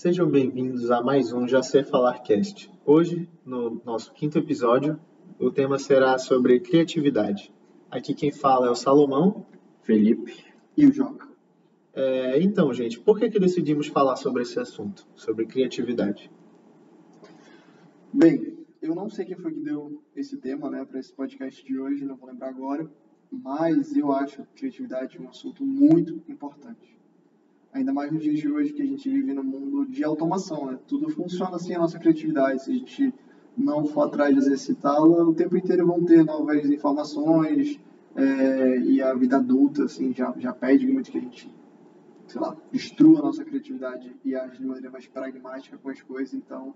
Sejam bem-vindos a mais um Já Sei Falar Cast. Hoje, no nosso quinto episódio, o tema será sobre criatividade. Aqui quem fala é o Salomão. Felipe. E o Joca. É, então, gente, por que, que decidimos falar sobre esse assunto, sobre criatividade? Bem, eu não sei quem foi que deu esse tema né, para esse podcast de hoje, não vou lembrar agora, mas eu acho criatividade um assunto muito importante. Ainda mais nos dias de hoje que a gente vive no mundo de automação, né? Tudo funciona assim a nossa criatividade. Se a gente não for atrás de exercitá-la, o tempo inteiro vão ter novas informações é, e a vida adulta assim já, já pede muito que a gente, sei lá, destrua a nossa criatividade e age de maneira mais pragmática com as coisas. Então,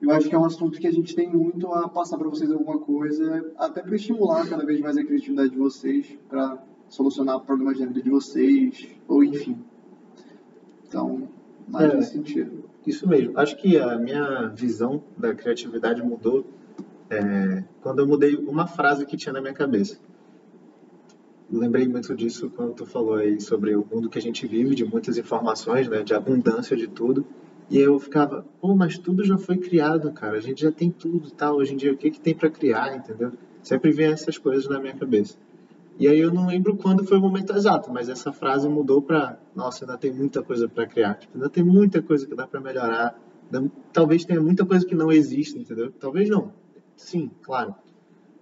eu acho que é um assunto que a gente tem muito a passar para vocês alguma coisa, até para estimular cada vez mais a criatividade de vocês, para solucionar problemas da vida de vocês, ou enfim. Mais É. nesse sentido. Isso mesmo. Acho que a minha visão da criatividade mudou é, quando eu mudei uma frase que tinha na minha cabeça. Lembrei muito disso quando tu falou aí sobre o mundo que a gente vive, de muitas informações, né, de abundância de tudo. E eu ficava, pô, mas tudo já foi criado, cara. A gente já tem tudo, tal. Hoje em dia, o que que tem para criar, entendeu? Sempre vem essas coisas na minha cabeça. E aí eu não lembro quando foi o momento exato, mas essa frase mudou para, nossa, ainda tem muita coisa para criar, tipo, ainda tem muita coisa que dá para melhorar, ainda- talvez tenha muita coisa que não existe, entendeu? Talvez não, sim, claro,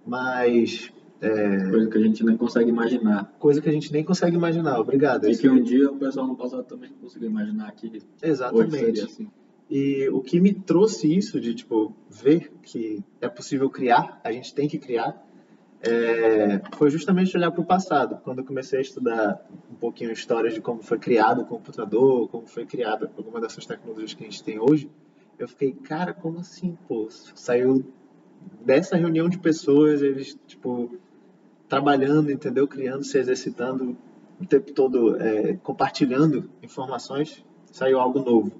mas é, Coisa que a gente nem consegue imaginar. coisa que a gente nem consegue imaginar. Obrigado. E que um dia o pessoal no passado também conseguiu imaginar que hoje Exatamente. seria assim. E o que me trouxe isso de tipo ver que é possível criar, a gente tem que criar, é, foi justamente olhar para o passado. Quando eu comecei a estudar um pouquinho a história de como foi criado o computador, como foi criada alguma dessas tecnologias que a gente tem hoje, eu fiquei, cara, como assim, pô? Saiu dessa reunião de pessoas, eles tipo trabalhando, entendeu? Criando, se exercitando o tempo todo, é, compartilhando informações, saiu algo novo.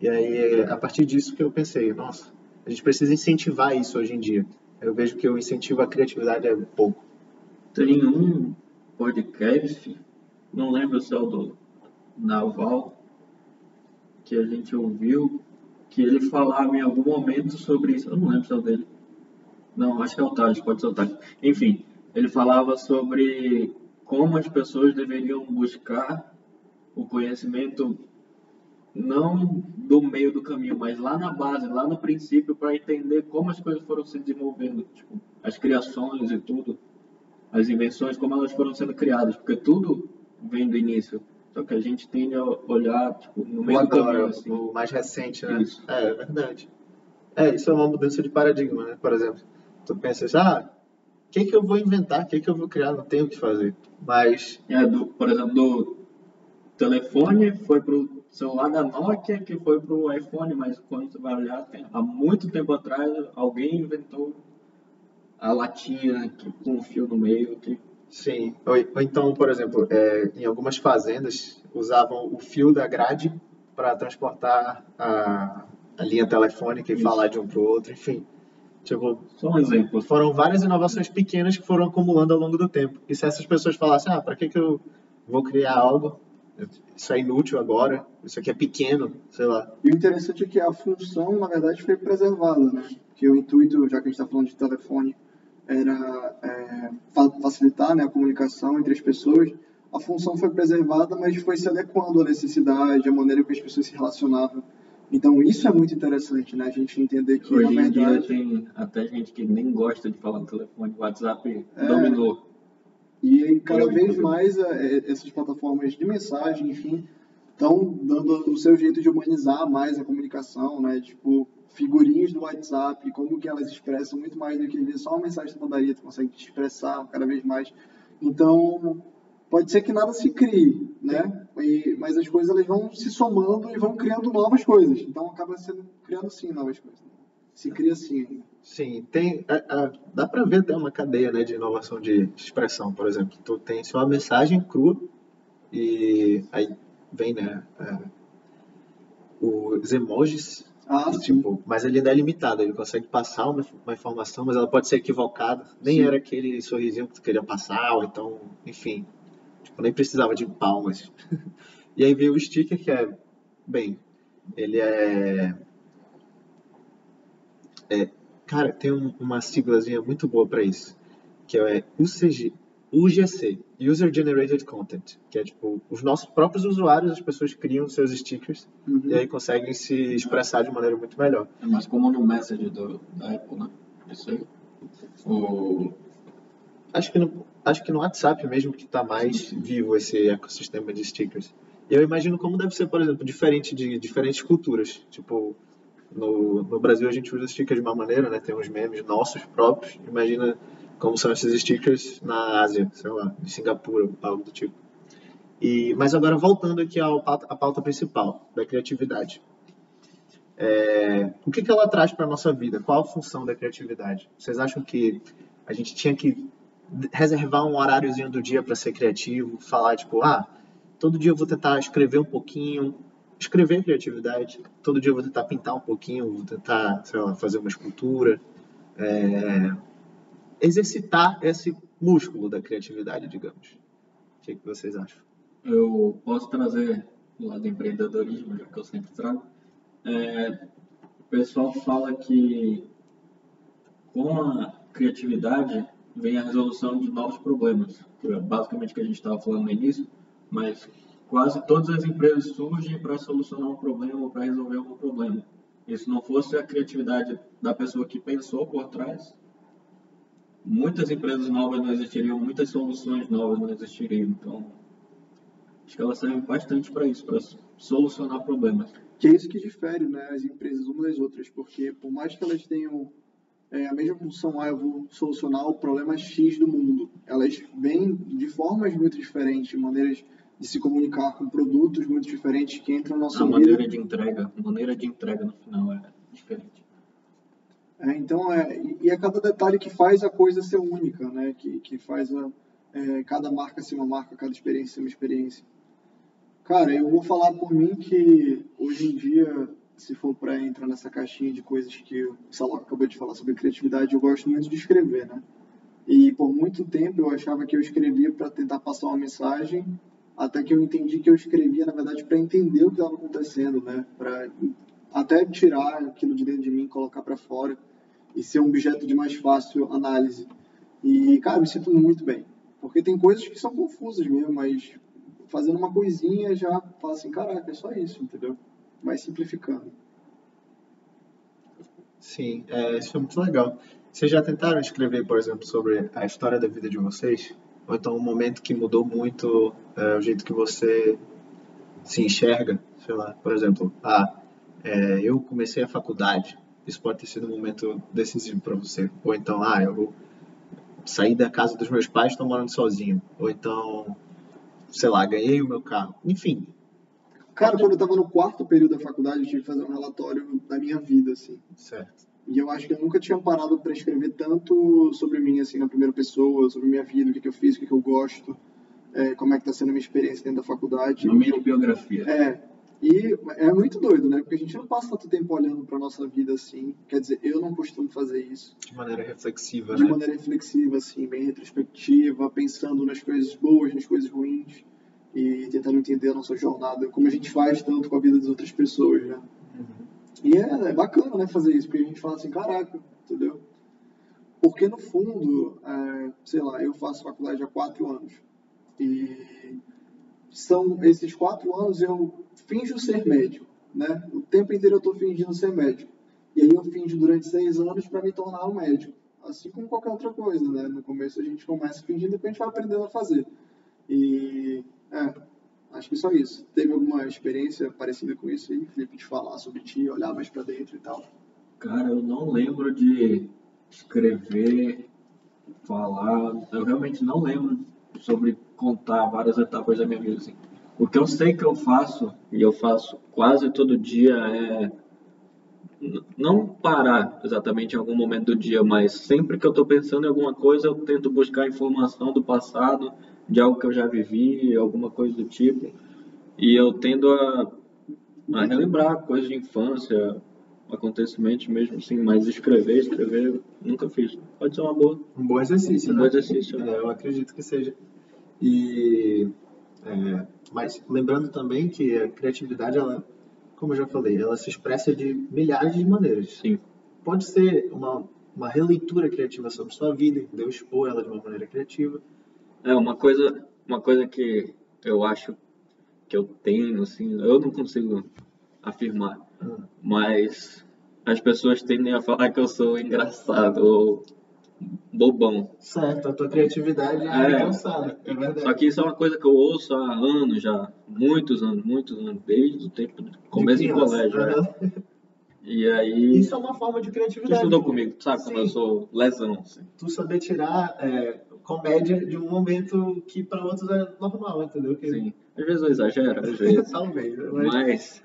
E aí, é a partir disso que eu pensei, nossa, a gente precisa incentivar isso hoje em dia. Eu vejo que o incentivo à criatividade é pouco. Tem um podcast, não lembro se é o do Naval, que a gente ouviu, que ele falava em algum momento sobre isso. Eu não lembro se é o dele. Não, acho que é o Tales, pode ser o Tales. Enfim, ele falava sobre como as pessoas deveriam buscar o conhecimento não do meio do caminho, mas lá na base, lá no princípio, para entender como as coisas foram se desenvolvendo, tipo, as criações e tudo, as invenções, como elas foram sendo criadas, porque tudo vem do início. Só que a gente tende a olhar tipo, no O meio do caminho, assim. o mais recente, né? Isso. É, é verdade. É, isso é uma mudança de paradigma, né? Por exemplo, tu pensa assim, ah, o que que eu vou inventar? O que que eu vou criar? Não tenho o que fazer. Mas, É, do, por exemplo, do telefone foi pro celular da Nokia, que foi pro iPhone, mas quando você vai olhar, há muito tempo atrás, alguém inventou a latinha que, com um fio no meio, que sim. Ou, ou então, por exemplo, é, em algumas fazendas, usavam o fio da grade para transportar a, a linha telefônica e Isso. falar de um para o outro, enfim. Tipo, só um exemplo. foram várias inovações pequenas que foram acumulando ao longo do tempo. E se essas pessoas falassem, ah, para que, que eu vou criar algo? Isso é inútil agora, isso aqui é pequeno, sei lá. E o interessante é que a função, na verdade, foi preservada, né? Que o intuito, já que a gente está falando de telefone, era é, fa- facilitar né, a comunicação entre as pessoas. A função foi preservada, mas foi se adequando à necessidade, à maneira que as pessoas se relacionavam. Então, isso é muito interessante, né? A gente entender que, Hoje na em dia verdade... tem até gente que nem gosta de falar no telefone, o WhatsApp É. dominou. E cada vez mais é, é, essas plataformas de mensagem, enfim, estão dando o seu jeito de humanizar mais a comunicação, né? Tipo, figurinhas do WhatsApp, como que elas expressam muito mais do que só uma mensagem de mandaria, tu consegue te expressar cada vez mais. Então, pode ser que nada se crie, né? E- mas as coisas elas vão se somando e vão criando novas coisas. Então, acaba sendo criando sim novas coisas. Se cria sim ainda. Sim, tem, a- a- dá para ver até uma cadeia né, de inovação de expressão, por exemplo. Tu tem só uma mensagem crua e aí vem né, é, os emojis, Ah, e, tipo, mas ele ainda é limitado, ele consegue passar uma, uma informação, mas ela pode ser equivocada. Nem Sim. era aquele sorrisinho que tu queria passar, ou então, enfim, tipo, nem precisava de palmas. e aí veio o sticker que é, bem, Ele é, é cara, tem um, uma siglazinha muito boa para isso, que é UCG, UGC, User Generated Content, que é tipo os nossos próprios usuários, as pessoas criam seus stickers Uhum. e aí conseguem se expressar de maneira muito melhor. É mais como no Message do, da Apple, né? Isso aí. O, Acho que no, acho que no WhatsApp mesmo que está mais vivo esse ecossistema de stickers. E eu imagino como deve ser, por exemplo, diferente de diferentes culturas. Tipo, no, no Brasil a gente usa stickers de uma maneira, né? Tem uns memes nossos próprios. Imagina como são esses stickers na Ásia, sei lá, de Singapura, algo do tipo. E, mas agora voltando aqui ao pauta, à pauta principal, da criatividade. É, o que, que ela traz para a nossa vida? Qual a função da criatividade? Vocês acham que a gente tinha que reservar um horáriozinho do dia para ser criativo, falar tipo, ah, todo dia eu vou tentar escrever um pouquinho, escrever é criatividade, todo dia eu vou tentar pintar um pouquinho, vou tentar, sei lá, fazer uma escultura, é, exercitar esse músculo da criatividade, digamos. O que, que vocês acham? eu posso trazer do lado do empreendedorismo, já que eu sempre trago. É, o pessoal fala que com a criatividade vem a resolução de novos problemas, que é basicamente o que a gente estava falando no início, mas quase todas as empresas surgem para solucionar um problema ou para resolver algum problema. E se não fosse a criatividade da pessoa que pensou por trás, muitas empresas novas não existiriam, muitas soluções novas não existiriam. Então, acho que ela serve bastante para isso, para solucionar problemas. Que é isso que difere né, as empresas umas das outras, porque por mais que elas tenham é, a mesma função, ah, eu vou solucionar o problema X do mundo, elas vêm de formas muito diferentes, maneiras de se comunicar com produtos muito diferentes que entram na nossa A vida. maneira de entrega, a maneira de entrega no final é diferente. É, então, é, e- e é cada detalhe que faz a coisa ser única, né? Que, que faz a, é, cada marca ser uma marca, cada experiência ser uma experiência. Cara, eu vou falar por mim que hoje em dia, se for para entrar nessa caixinha de coisas que o Salok acabou de falar sobre criatividade, eu gosto muito de escrever, né? E por muito tempo eu achava que eu escrevia para tentar passar uma mensagem, até que eu entendi que eu escrevia, na verdade, para entender o que estava acontecendo, né? Para até tirar aquilo de dentro de mim, colocar para fora e ser um objeto de mais fácil análise. E, cara, me sinto muito bem. Porque tem coisas que são confusas mesmo, mas fazendo uma coisinha já fala assim, caraca, é só isso, entendeu? Vai simplificando. Sim, é, isso é muito legal. Vocês já tentaram escrever, por exemplo, sobre a história da vida de vocês? Ou então um momento que mudou muito é, o jeito que você se enxerga? Sei lá, por exemplo, ah, é, eu comecei a faculdade. Isso pode ter sido um momento decisivo para você. Ou então, ah, eu saí da casa dos meus pais, estou morando sozinho. Ou então, sei lá, ganhei o meu carro. Enfim, Cara, quando eu tava no quarto período da faculdade, eu tive que fazer um relatório da minha vida, assim. certo. E eu acho que eu nunca tinha parado para escrever tanto sobre mim, assim, na primeira pessoa, sobre minha vida, o que, que eu fiz, o que, que eu gosto, é, como é que tá sendo a minha experiência dentro da faculdade. Uma mini biografia. É, e é muito doido, né? Porque a gente não passa tanto tempo olhando pra nossa vida assim. Quer dizer, eu não costumo fazer isso. De maneira reflexiva, De né? maneira reflexiva, assim, bem retrospectiva, pensando nas coisas boas, nas coisas ruins. E tentando entender a nossa jornada, como a gente faz tanto com a vida das outras pessoas, né? E é, é bacana, né, fazer isso, porque a gente fala assim, caraca, entendeu? Porque no fundo, é, sei lá, eu faço faculdade há quatro anos. E são esses quatro anos eu finjo ser médico, né? O tempo inteiro eu estou fingindo ser médico. E aí eu finjo durante seis anos para me tornar um médico. Assim como qualquer outra coisa, né? No começo a gente começa fingindo e depois a gente vai aprendendo a fazer. Acho que só isso. Teve alguma experiência parecida com isso aí, Felipe, de falar sobre ti, olhar mais para dentro e tal? Cara, eu não lembro de escrever, falar. Eu realmente não lembro sobre contar várias etapas da minha vida. Assim. O que eu sei que eu faço, e eu faço quase todo dia, é não parar exatamente em algum momento do dia, mas sempre que eu estou pensando em alguma coisa, eu tento buscar informação do passado, de algo que eu já vivi, alguma coisa do tipo. E eu tendo a, a relembrar coisas de infância, acontecimentos mesmo assim, mas escrever, escrever, nunca fiz. Pode ser uma boa, Um bom exercício, um né? bom exercício. É, eu acredito que seja. E, é, mas lembrando também que a criatividade, ela, como eu já falei, ela se expressa de milhares de maneiras. Sim. Pode ser uma, uma releitura criativa sobre sua vida, entendeu? Expor ela de uma maneira criativa. É uma coisa, uma coisa que eu acho que eu tenho, assim, eu não consigo afirmar, Hum. mas as pessoas tendem a falar que eu sou engraçado ou bobão. Certo, a tua criatividade é, É. engraçada, é verdade. Só que isso é uma coisa que eu ouço há anos já, muitos anos, muitos anos, desde o tempo do começo do colégio. é. E aí, Isso é uma forma de tu criatividade. estudou comigo, tu sabe como Sim. eu sou lesão, assim. Tu saber tirar é, comédia de um momento que para outros é normal, entendeu? Que, Sim. Às vezes eu exagero, às vezes. Talvez, mas, Mas,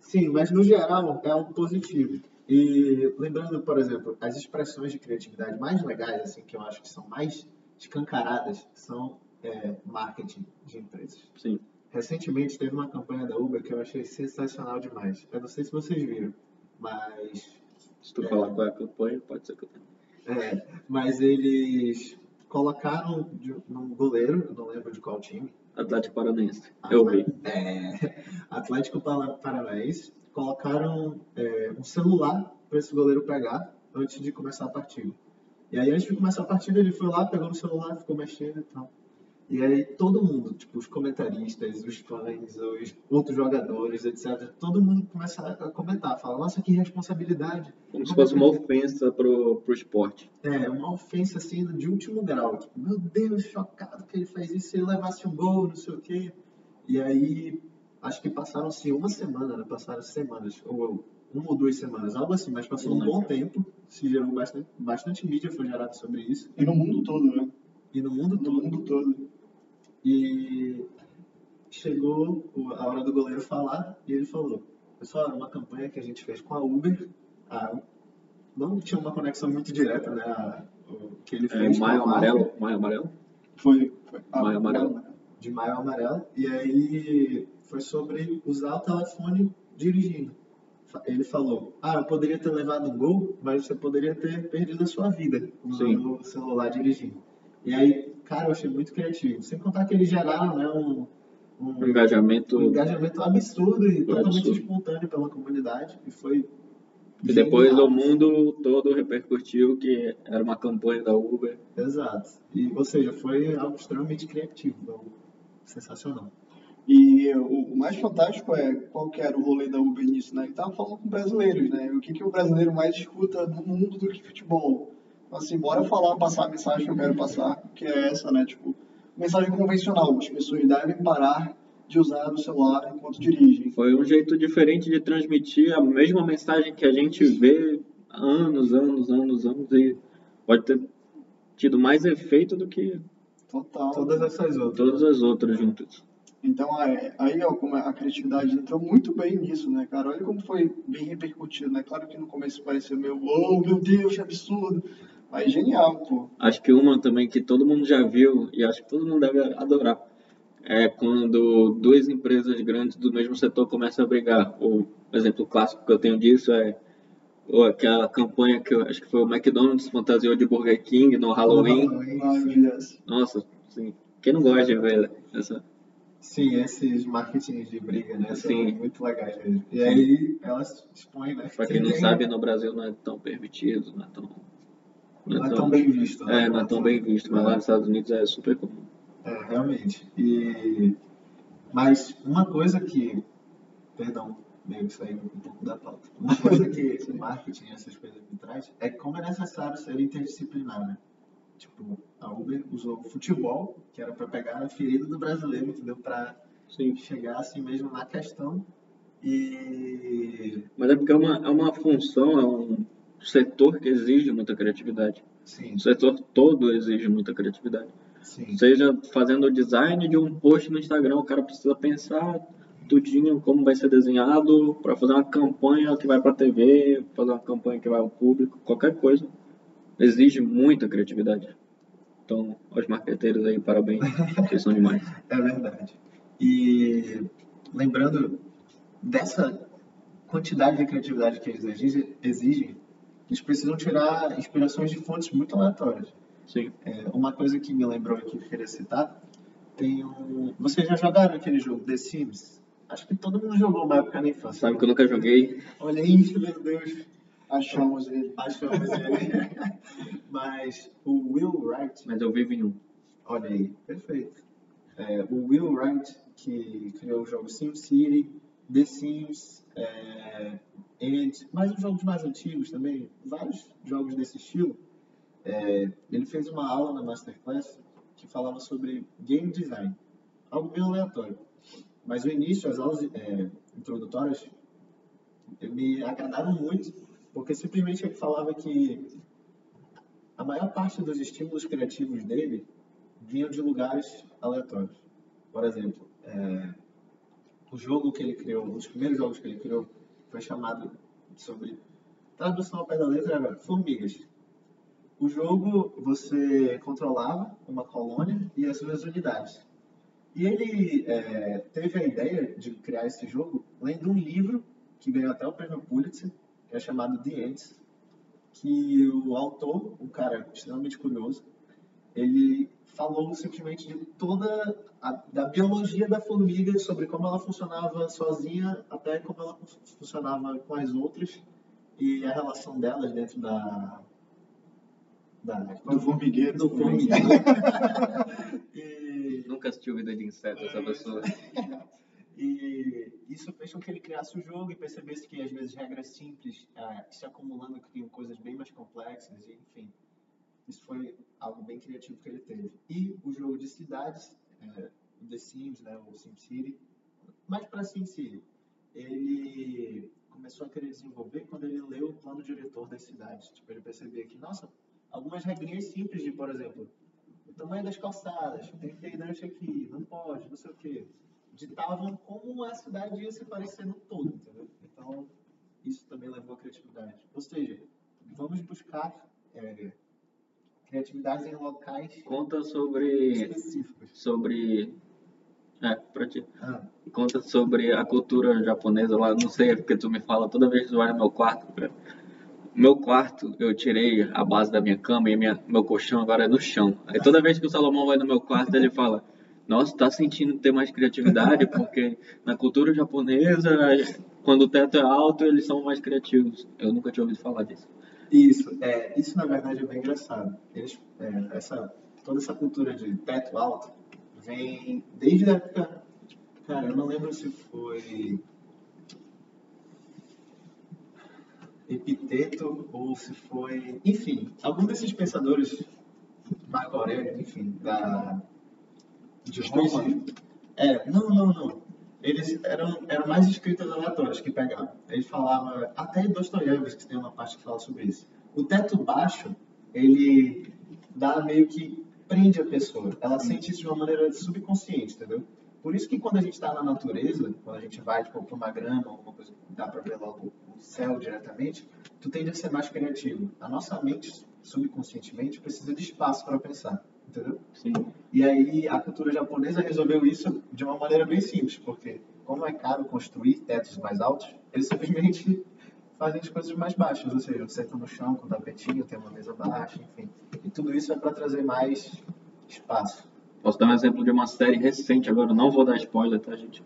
sim, mas no geral é algo positivo. E lembrando, por exemplo, as expressões de criatividade mais legais, assim, que eu acho que são mais escancaradas, são é, marketing de empresas. sim. Recentemente teve uma campanha da Uber que eu achei sensacional demais. Eu não sei se vocês viram, mas Se tu falar qual é a campanha, pode ser que eu tenha. É, mas eles colocaram num goleiro, eu não lembro de qual time. Atlético Paranaense. Eu vi. É, Atlético Para- Paranaense. Colocaram é, um celular para esse goleiro pegar antes de começar a partida. E aí, antes de começar a partida, ele foi lá, pegou no celular, ficou mexendo e tal. E aí, todo mundo, tipo, os comentaristas, os fãs, os outros jogadores, etc., todo mundo começa a comentar, fala, nossa, que responsabilidade. Como se fosse uma ofensa pro, pro esporte. É, uma ofensa assim de último grau. Tipo, meu Deus, chocado que ele fez isso, se ele levasse um gol, não sei o quê. E aí, acho que passaram-se uma semana, né? Passaram semanas, ou uma ou duas semanas, algo assim, mas passou um Não bom lembro. tempo, se gerou bastante, bastante mídia foi gerada sobre isso, E no mundo todo, né? e no mundo No todo. mundo todo. E chegou a hora do goleiro falar e ele falou: Pessoal, era uma campanha que a gente fez com a Uber. A- não tinha uma conexão muito direta, né? a- o que ele É, fez. a Maio Amarelo. Maio Amarelo. Foi. foi Maio Amarelo. De Maio Amarelo. E aí foi sobre usar o telefone dirigindo. Ele falou: Ah, eu poderia ter levado um gol, mas você poderia ter perdido a sua vida usando o celular dirigindo. E aí, cara, eu achei muito criativo. Sem contar que eles geraram, né? Um, um, Um engajamento. um engajamento absurdo e totalmente absurdo. espontâneo pela comunidade. E foi. E depois o mundo todo repercutiu que era uma campanha da Uber. Exato. E, ou seja, foi algo extremamente criativo. algo Sensacional. E o, o mais fantástico é qual que era o rolê da Uber nisso, né? Ele tava falando com brasileiros, né? O que, que o brasileiro mais escuta no mundo do que futebol. Assim, bora falar, passar a mensagem que eu quero passar, que é essa, né? Tipo, mensagem convencional. As pessoas devem parar de usar o celular enquanto dirigem. Foi um jeito diferente de transmitir a mesma mensagem que a gente vê há anos, anos, anos, anos e pode ter tido mais efeito do que Total. Todas essas outras. todas as outras juntas. Então, é, aí, ó, como a criatividade entrou muito bem nisso, né, cara? Olha como foi bem repercutido, né? Claro que no começo pareceu meio, oh, meu Deus, que absurdo. Mas genial, pô. Acho que uma também que todo mundo já viu e acho que todo mundo deve adorar é quando duas empresas grandes do mesmo setor começam a brigar. O exemplo clássico que eu tenho disso é ou aquela campanha que eu acho que foi o McDonald's fantasiou de Burger King no Halloween. Maravilhoso. Nossa, assim, quem não gosta de ver essa? Sim, esses marketings de briga, né? São Sim. muito legais mesmo. E aí elas expõem, né? Pra quem não tem- sabe, no Brasil não é tão permitido, não é tão. Não é tão bem visto. né? É, não é tão bem visto, mas lá nos Estados Unidos é super comum. É, realmente. E... Mas uma coisa que. Perdão, meio que saiu um pouco da pauta. Uma coisa que o marketing e essas coisas me traz é como é necessário ser interdisciplinar, né? Tipo, a Uber usou o futebol, que era para pegar a ferida do brasileiro, entendeu? Para chegar assim mesmo na questão. E. Mas é porque é uma, é uma função, é um setor que exige muita criatividade. Sim, O setor todo exige muita criatividade. sim. Seja fazendo o design de um post no Instagram, o cara precisa pensar tudinho como vai ser desenhado para fazer uma campanha que vai para TV, fazer uma campanha que vai ao público, qualquer coisa. Exige muita criatividade. Então, aos marqueteiros aí, parabéns, vocês são demais. É verdade. E lembrando dessa quantidade de criatividade que eles exigem, exigem eles precisam tirar inspirações de fontes muito aleatórias. Sim, É, uma coisa que me lembrou aqui que eu queria citar, tem um... Vocês já jogaram aquele jogo The Sims? Acho que todo mundo jogou uma época na infância. Sabe que eu nunca joguei? Olha isso, meu Deus. Achamos ele. Achamos ele. Mas o Will Wright, Mas eu vivo em um. olha aí, perfeito. É, o Will Wright, que criou o jogo SimCity, The Sims, é, and mais os jogos mais antigos também, vários jogos desse estilo. É, ele fez uma aula na Masterclass que falava sobre game design, algo bem aleatório. Mas o início, as aulas é, introdutórias, me agradaram muito, porque simplesmente ele falava que a maior parte dos estímulos criativos dele vinham de lugares aleatórios. Por exemplo, é, o jogo que ele criou, um dos primeiros jogos que ele criou, foi chamado sobre tradução ao pé da letra era Formigas. O jogo você controlava uma colônia e as suas unidades. E ele é, teve a ideia de criar esse jogo lendo um livro que ganhou até o prêmio Pulitzer, que é chamado The Ants, que o autor, um cara extremamente curioso, ele falou simplesmente de toda a da biologia da formiga, sobre como ela funcionava sozinha até como ela fun- funcionava com as outras e a relação delas dentro da da Do formigueiro. do formigueiro. e, Nunca assistiu vida de inseto essa pessoa. e isso fez com que ele criasse o jogo e percebesse que às vezes regras simples ah, se acumulando criam coisas bem mais complexas e enfim isso foi algo bem criativo que ele teve e o jogo de cidades é, o The Sims né o SimCity mais para SimCity ele começou a querer desenvolver quando ele leu o plano diretor das cidades tipo ele percebia que nossa algumas regrinhas simples de por exemplo o tamanho das calçadas, tem que ter hidrante aqui, não pode, não sei o quê. Ditavam como a cidade ia se parecer no todo, entendeu? Então, isso também levou à criatividade. Ou seja, vamos buscar é, criatividades em locais Conta sobre. específicos. sobre. É, pra ti. Ah, Conta sobre a cultura japonesa lá. Não sei, é porque tu me fala toda vez que tu vai no meu quarto. cara. Meu quarto, eu tirei a base da minha cama e minha, meu colchão agora é no chão. Aí toda vez que o Salomão vai no meu quarto, ele fala: Nossa, tá sentindo ter mais criatividade? Porque na cultura japonesa, quando o teto é alto, eles são mais criativos. Eu nunca tinha ouvido falar disso. Isso, é, isso na verdade é bem engraçado. Eles, é, essa, toda essa cultura de teto alto vem desde a época. Cara, eu não lembro se foi Epiteto ou se foi. Enfim, algum desses pensadores, Marco Aurélio, enfim, da. de Roma. É, não, não, não. Eles eram, eram mais escritas aleatórias que pegavam. Ele falava, até Dostoiévski tem uma parte que fala sobre isso. O teto baixo, ele dá meio que prende a pessoa. Ela sente isso de uma maneira subconsciente, entendeu? Por isso que quando a gente está na natureza, quando a gente vai tipo, para uma grama, alguma coisa que dá para ver logo o céu diretamente, tu tende a ser mais criativo. A nossa mente, subconscientemente, precisa de espaço para pensar, entendeu? Sim. E aí a cultura japonesa resolveu isso de uma maneira bem simples, porque como é caro construir tetos mais altos, eles simplesmente fazem as coisas mais baixas, ou seja, sentam no chão com um tapetinho, tem uma mesa baixa, enfim. E tudo isso é para trazer mais espaço. Posso dar um exemplo de uma série recente agora, não vou dar spoiler, tá, gente?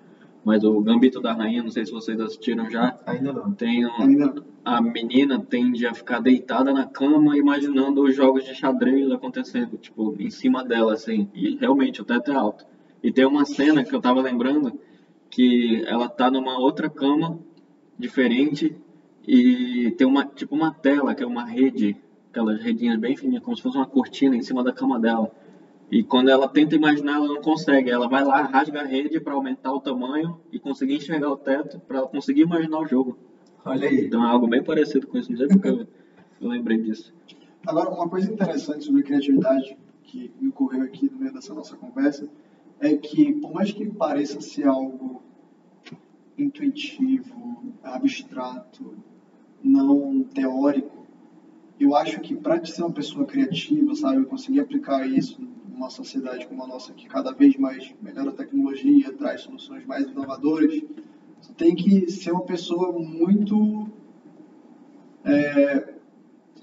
Mas o Gambito da Rainha, não sei se vocês assistiram já. Ainda não. Tem um, Ainda a menina tende a ficar deitada na cama imaginando os jogos de xadrez acontecendo, tipo, em cima dela, assim. E realmente o teto é alto. E tem uma cena que eu tava lembrando que ela tá numa outra cama diferente e tem uma, tipo, uma tela, que é uma rede, aquelas redinhas bem fininhas, como se fosse uma cortina em cima da cama dela. E quando ela tenta imaginar, ela não consegue. Ela vai lá, rasga a rede para aumentar o tamanho e conseguir enxergar o teto, para ela conseguir imaginar o jogo. Olha aí. Então é algo bem parecido com isso, não sei porque eu, eu lembrei disso. Agora, uma coisa interessante sobre criatividade que me ocorreu aqui no meio dessa nossa conversa é que, por mais que pareça ser algo intuitivo, abstrato, não teórico, eu acho que para ser uma pessoa criativa, sabe, conseguir aplicar isso numa sociedade como a nossa, que cada vez mais melhora a tecnologia, traz soluções mais inovadoras, você tem que ser uma pessoa muito é,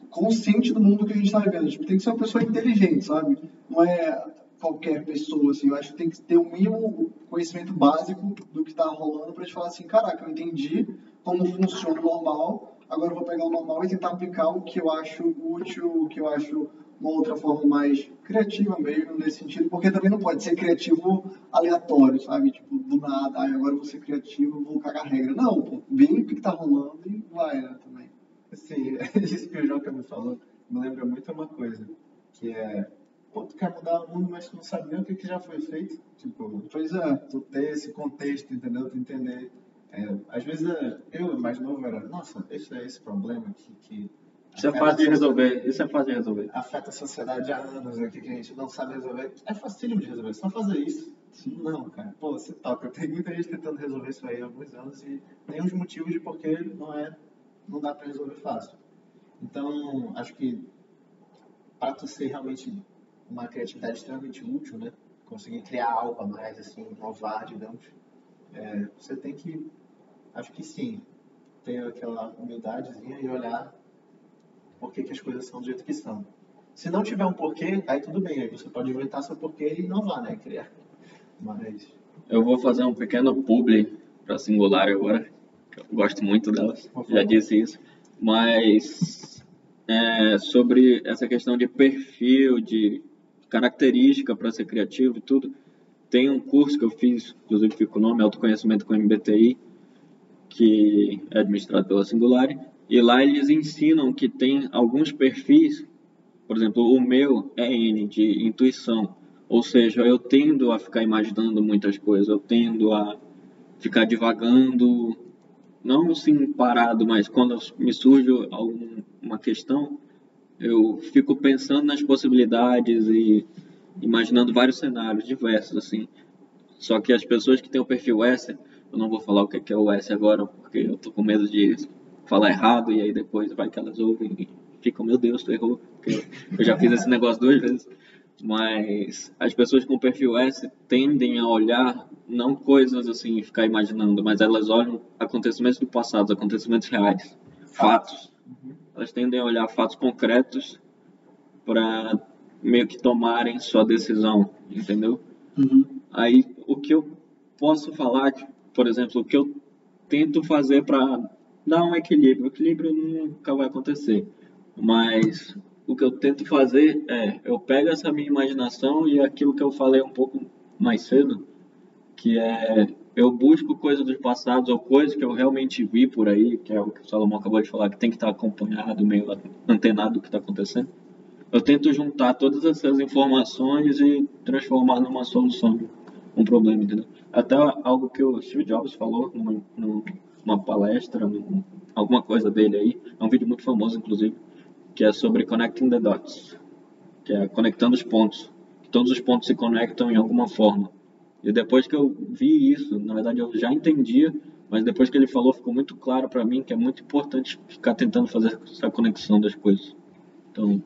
consciente do mundo que a gente está vivendo. Tipo, tem que ser uma pessoa inteligente, sabe? Não é qualquer pessoa, assim, eu acho que tem que ter o mínimo conhecimento básico do que está rolando para te falar assim, caraca, eu entendi como funciona o normal, agora eu vou pegar o normal e tentar aplicar o que eu acho útil, o que eu acho uma outra forma mais criativa mesmo, nesse sentido, porque também não pode ser criativo aleatório, sabe? Tipo, do nada, ah, agora vou ser criativo, vou cagar regra. Não, pô, vem o que está rolando e vai, né, também. Sim, isso que o Joca me falou me lembra muito uma coisa, que é pô, tu quer mudar o mundo, mas tu não sabe nem o que, que já foi feito. Tipo, pois é, tu ter esse contexto, entendeu? Tu entender. É, às vezes eu, mais novo, era, nossa, esse é esse problema que. que isso é fácil de resolver, isso é fácil de resolver. Afeta a sociedade há anos aqui que a gente não sabe resolver. É fácil de resolver, só fazer isso. Sim. Não, cara, pô, você toca. Tem muita gente tentando resolver isso aí há alguns anos e tem uns motivos de porque não é, não dá para resolver fácil. Então, acho que para tu ser realmente uma criatividade extremamente útil, né? Conseguir criar algo a mais, assim, inovar, digamos. É, você tem que, acho que sim, ter aquela humildadezinha e olhar por que, que as coisas são do jeito que são. Se não tiver um porquê, aí tudo bem, aí você pode inventar seu porquê e inovar, né? Criar. Mas. Eu vou fazer um pequeno publi para Singular agora. Eu gosto muito delas, já disse isso. Mas é, sobre essa questão de perfil, de característica para ser criativo e tudo. Tem um curso que eu fiz, inclusive fica o nome, Autoconhecimento com MBTI, que é administrado pela Singular, e lá eles ensinam que tem alguns perfis, por exemplo, o meu é N, de intuição, ou seja, eu tendo a ficar imaginando muitas coisas, eu tendo a ficar divagando, não assim parado, mas quando me surge alguma questão, eu fico pensando nas possibilidades e imaginando vários cenários diversos, assim. Só que as pessoas que têm o perfil S, eu não vou falar o que é o S agora, porque eu tô com medo de falar errado e aí depois vai que elas ouvem e ficam, meu Deus, tu errou, porque eu já fiz esse negócio duas vezes. Mas as pessoas com perfil S tendem a olhar não coisas assim, ficar imaginando, mas elas olham acontecimentos do passado, acontecimentos reais, fatos. Uhum elas tendem a olhar fatos concretos para meio que tomarem sua decisão, entendeu? Uhum. Aí o que eu posso falar, por exemplo, o que eu tento fazer para dar um equilíbrio, o equilíbrio nunca vai acontecer, mas o que eu tento fazer é, eu pego essa minha imaginação e aquilo que eu falei um pouco mais cedo, que é eu busco coisas dos passados ou coisas que eu realmente vi por aí, que é o que o Salomão acabou de falar, que tem que estar acompanhado, meio antenado do que está acontecendo. Eu tento juntar todas essas informações e transformar numa solução, um problema, entendeu? Até algo que o Steve Jobs falou numa, numa palestra, numa, alguma coisa dele aí, é um vídeo muito famoso, inclusive, que é sobre Connecting the Dots, que é conectando os pontos. Que todos os pontos se conectam em alguma forma. E depois que eu vi isso, na verdade eu já entendia, mas depois que ele falou ficou muito claro para mim que é muito importante ficar tentando fazer essa conexão das coisas. Então,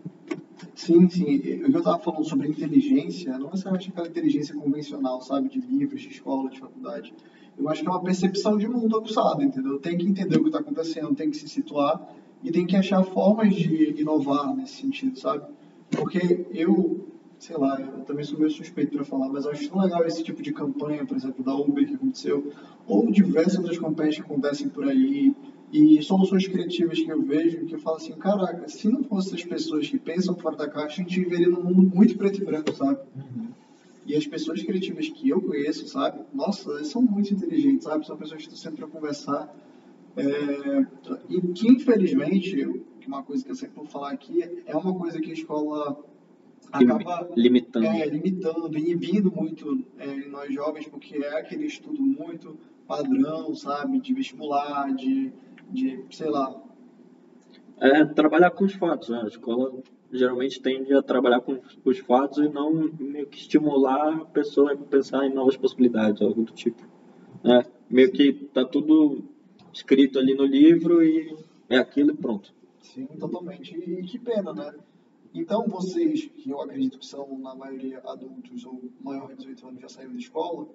Sim, sim. Eu estava falando sobre inteligência, não necessariamente aquela inteligência convencional, sabe, de livros, de escola, de faculdade. Eu acho que é uma percepção de mundo aguçado, entendeu? Tem que entender o que está acontecendo, tem que se situar e tem que achar formas de inovar nesse sentido, sabe? Porque eu sei lá, eu também sou meio suspeito para falar, mas acho tão legal esse tipo de campanha, por exemplo, da Uber que aconteceu, ou diversas outras campanhas que acontecem por aí, e soluções criativas que eu vejo, que eu falo assim, caraca, se não fossem as pessoas que pensam fora da caixa, a gente viveria num mundo muito preto e branco, sabe? Uhum. E as pessoas criativas que eu conheço, sabe? Nossa, elas são muito inteligentes, sabe? São pessoas que estão sempre para conversar. É... E que, infelizmente, uma coisa que eu sempre vou falar aqui, é uma coisa que a escola acaba limitando, é, limitando inibindo muito é, nós jovens, porque é aquele estudo muito padrão, sabe, de vestibular, de, de sei lá. É trabalhar com os fatos, né? A escola geralmente tende a trabalhar com os fatos e não meio que estimular a pessoa a pensar em novas possibilidades, algo do tipo. É, meio que tá tudo escrito ali no livro e é aquilo e pronto. Sim, totalmente. E que pena, né? Então, vocês, que eu acredito que são, na maioria, adultos ou maior de 18 anos já saíram da escola,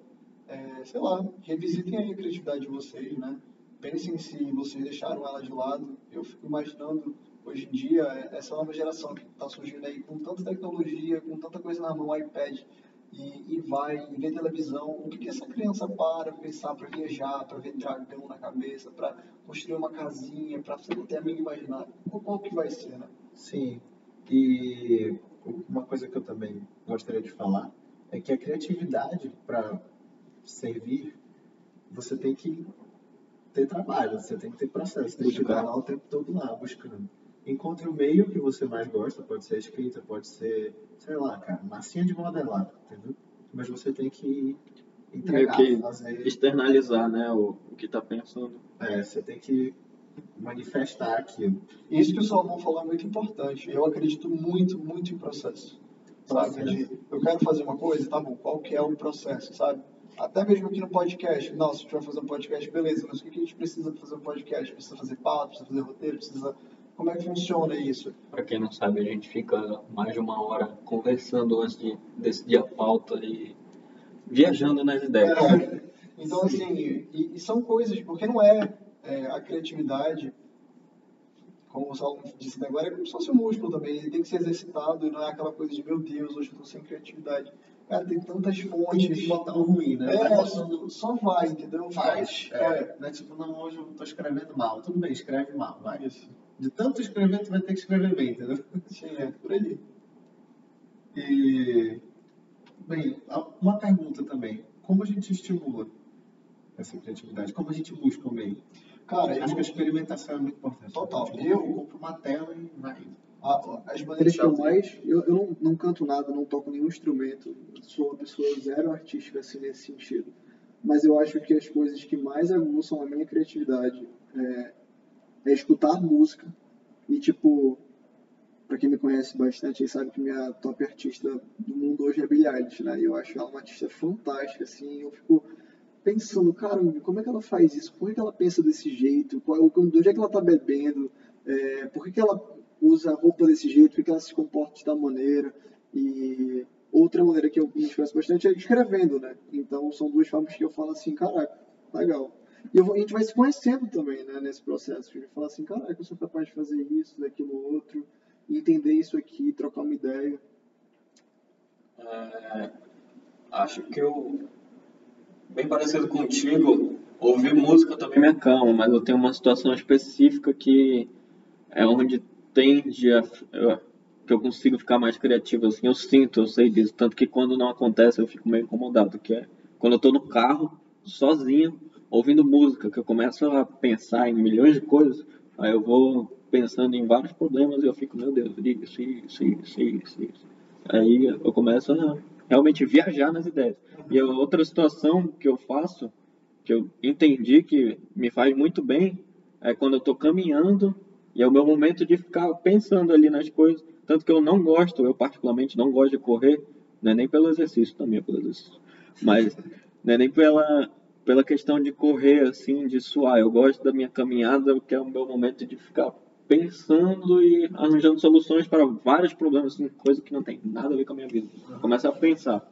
é, sei lá, revisitem aí a criatividade de vocês, né? Pensem se vocês deixaram ela de lado. Eu fico imaginando, hoje em dia, essa nova geração que está surgindo aí com tanta tecnologia, com tanta coisa na mão, iPad, e, e vai e vê televisão, o que, que essa criança para pensar para viajar, para ver dragão na cabeça, para construir uma casinha, para ter amigo imaginário? Qual, qual que vai ser, né? Sim. E uma coisa que eu também gostaria de falar é que a criatividade para servir, você tem que ter trabalho, você tem que ter processo, tem que estar lá o tempo todo lá buscando. Encontre o meio que você mais gosta, pode ser escrita, pode ser, sei lá, cara, massinha de modelar, entendeu? Mas você tem que entregar, Meio que fazer... externalizar, né, o, o que tá pensando. É, você tem que manifestar aquilo. Isso que o Salomão falou é muito importante. Eu acredito muito, muito em processo. Sabe? De, eu quero fazer uma coisa, tá bom, qual que é o processo, sabe? Até mesmo aqui no podcast. Nossa, a gente vai fazer um podcast, beleza, mas o que que a gente precisa para fazer um podcast? Precisa fazer pauta, precisa fazer roteiro, precisa... Como é que funciona isso? Para quem não sabe, a gente fica mais de uma hora conversando antes de decidir a pauta e viajando nas ideias. É, então, assim, e, e são coisas, porque não é, é, a criatividade, como o Saulo disse agora, é como se fosse um músculo também, ele tem que ser exercitado, e não é aquela coisa de, meu Deus, hoje eu tô sem criatividade. Cara, tem tantas fontes. Tem botar o ruim, né? É, botando- só vai, entendeu? Faz. É, É, não é tipo, não, hoje eu tô escrevendo mal. Tudo bem, escreve mal, vai. isso. De tanto escrever, tu vai ter que escrever bem, entendeu? Sim, é por aí. E, bem, uma pergunta também. Como a gente estimula essa criatividade? Como a gente busca o meio? Cara, Acho que a eu, experimentação é muito importante. Total. Tipo, Eu- eu compro uma tela e vai. a- as maneiras que eu mais. Eu, eu não, não canto nada, não toco nenhum instrumento, sou uma pessoa zero artística assim nesse sentido. Mas eu acho que as coisas que mais aguçam a minha criatividade é, é escutar música. E tipo, pra quem me conhece bastante, sabe que minha top artista do mundo hoje é Billie Eilish, né? E eu acho ela uma artista fantástica, assim. Eu fico pensando, caramba, como é que ela faz isso? Por que, que ela pensa desse jeito? Qual, de onde é que ela tá bebendo? É, por que, que ela usa roupa desse jeito? Por que, que ela se comporta de tal maneira? E outra maneira que eu me expresso bastante é escrevendo, né? Então são duas formas que eu falo assim, caraca, legal. E eu a gente vai se conhecendo também, né, nesse processo. A gente fala assim, caraca, eu sou capaz de fazer isso, daquilo outro, entender isso aqui, trocar uma ideia. É, acho que eu, bem parecido contigo, ouvir música também me acalma, mas eu tenho uma situação específica que é onde tende a, que eu consigo ficar mais criativo, assim, eu sinto, eu sei disso, tanto que quando não acontece eu fico meio incomodado, que é quando eu tô no carro, sozinho, ouvindo música, que eu começo a pensar em milhões de coisas, aí eu vou pensando em vários problemas e eu fico, meu Deus, isso, isso, isso, isso, isso. Aí eu começo a realmente viajar nas ideias. E a outra situação que eu faço, que eu entendi que me faz muito bem, é quando eu estou caminhando e é o meu momento de ficar pensando ali nas coisas. Tanto que eu não gosto, eu particularmente não gosto de correr, não é nem pelo exercício, também é pelo exercício, mas não é nem pela, pela questão de correr, assim, de suar. Eu gosto da minha caminhada, que é o meu momento de ficar pensando e arranjando soluções para vários problemas, assim, coisa que não tem nada a ver com a minha vida. Começa a pensar.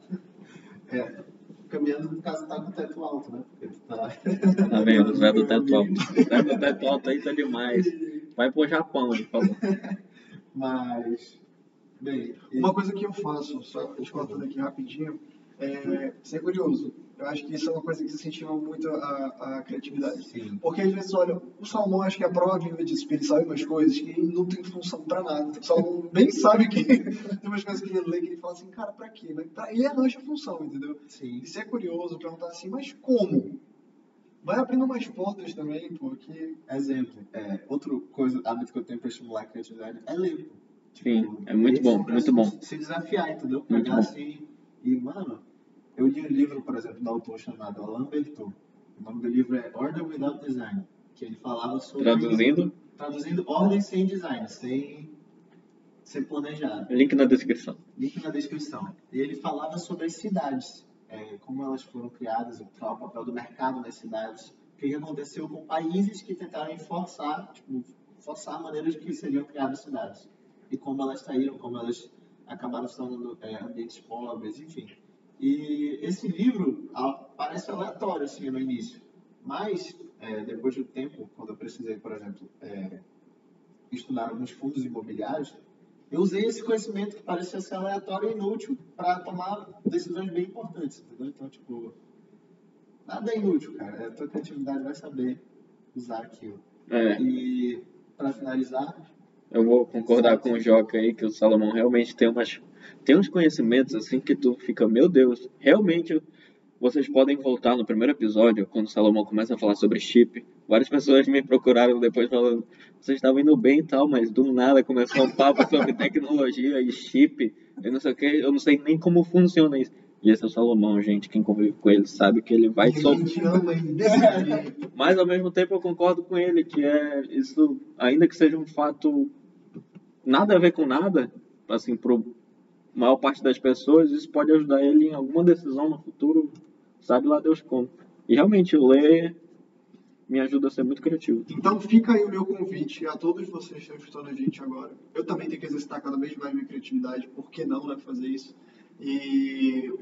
É, caminhando, no caso, tá com o teto alto, né? Porque tá... Tá vendo? Zé do teto alto. Zé do teto alto aí tá demais. Vai pro Japão, ele falou. Mas, bem... Uma coisa que eu faço, só te cortando aqui rapidinho, é ser curioso. Eu acho que isso é uma coisa que incentiva muito a, a criatividade. Sim. Porque às vezes, olha, o Salmão acho que é a prova viva disso, porque ele sabe umas coisas que não tem função pra nada. O Salmão bem sabe que tem umas coisas que ele lê que ele fala assim, cara, pra quê? Mas pra ele arranja função, entendeu? Sim. E ser curioso, perguntar assim, mas como? Vai abrindo mais portas também, porque Exemplo, é, outra coisa, hábito que eu tenho para estimular a criatividade é ler. Tipo, Sim, é muito bom, pra muito se- bom. Se desafiar, entendeu? Pegar assim e, mano, eu li um livro, por exemplo, do autor chamado Alain Bertot. O nome do livro é Order Without Design, que ele falava sobre... Traduzindo, Traduzindo, ordem sem design, sem ser planejado. link na descrição. link na descrição. E ele falava sobre as cidades, é, como elas foram criadas, qual é o papel do mercado nas cidades, o que que aconteceu com países que tentaram forçar, tipo, forçar a maneira de que seriam criadas cidades. E como elas saíram, como elas acabaram se tornando é, ambientes pobres, enfim. E esse livro ah, parece aleatório assim no início, mas é, depois do tempo, quando eu precisei, por exemplo, é, estudar alguns fundos imobiliários, eu usei esse conhecimento que parecia ser aleatório e inútil para tomar decisões bem importantes, entendeu? Então, tipo, nada é inútil, cara. A tua criatividade vai saber usar aquilo. É, E, para finalizar, eu vou concordar com o Joca aí que o Salomão realmente tem umas tem uns conhecimentos assim que tu fica, meu Deus, realmente vocês podem voltar no primeiro episódio, quando o Salomão começa a falar sobre chip. Várias pessoas me procuraram depois falando, vocês estavam indo bem e tal, mas do nada começou um papo sobre tecnologia e chip. Eu não sei o que, eu não sei nem como funciona isso. E esse é o Salomão, gente. Quem convive com ele sabe que ele vai jeito. Mas ao mesmo tempo eu concordo com ele que é isso, ainda que seja um fato nada a ver com nada, assim, pro maior parte das pessoas, isso pode ajudar ele em alguma decisão no futuro, sabe lá Deus como. E realmente ler me ajuda a ser muito criativo. Então fica aí o meu convite a todos vocês que estão escutando a gente agora. Eu também tenho que exercitar cada vez mais minha criatividade, por que não, né, fazer isso? E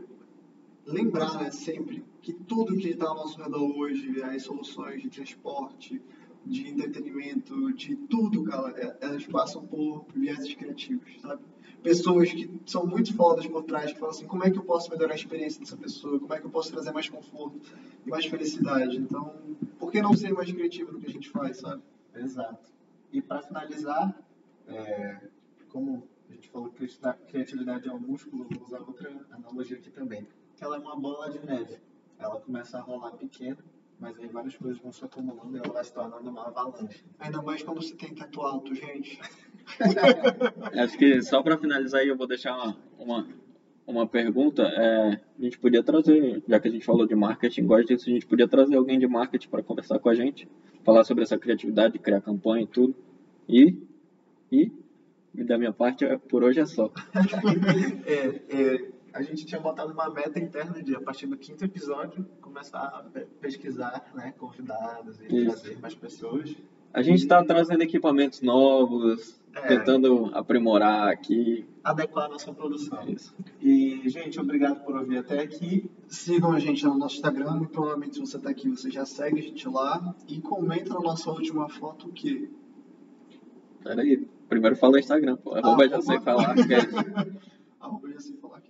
lembrar, né, sempre que tudo que está ao nosso redor hoje, as soluções de transporte, de entretenimento, de tudo, cara, é- elas passam por vieses criativos, sabe? Pessoas que são muito fodas por trás, que falam assim, como é que eu posso melhorar a experiência dessa pessoa? Como é que eu posso trazer mais conforto e mais felicidade? Então, por que não ser mais criativo no que a gente faz, sabe? Exato. E para finalizar, é, como a gente falou que criatividade é um músculo, vou usar outra analogia aqui também. Que ela é uma bola de neve. Ela começa a rolar pequena, mas aí várias coisas vão se acumulando e ela vai se tornando uma avalanche. Ainda mais quando você tem teto alto, gente. Acho que só para finalizar aí eu vou deixar uma, uma, uma pergunta. É, a gente podia trazer, já que a gente falou de marketing, gosta disso, a gente podia trazer alguém de marketing para conversar com a gente, falar sobre essa criatividade, criar campanha e tudo. E, e, e da minha parte, é- por hoje é só. É, é, a gente tinha botado uma meta interna de, a partir do quinto episódio, começar a pe- pesquisar né, convidados e Isso. trazer mais pessoas. A gente está trazendo equipamentos novos, É. tentando aprimorar aqui. Adequar a nossa produção. Isso. E, gente, obrigado por ouvir até aqui. Sigam a gente no nosso Instagram, provavelmente se você está aqui, você já segue a gente lá. E comenta na nossa última foto o quê? Pera aí. Primeiro fala o Instagram, pô. Arroba já sei falar. que é- Arroba já sei falar.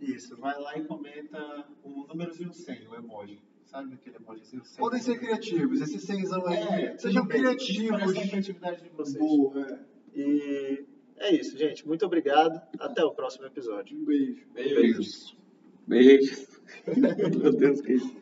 Isso, vai lá e comenta o númerozinho 100, o emoji. Sabe aquele emojizinho 100? Podem ser criativos, esses senzão aí. É, Sejam bem. criativos. A criatividade de vocês. Boa, é. E é isso, gente. Muito obrigado. Até o próximo episódio. Um beijo. Beijos. Beijos. Meu Deus, que isso.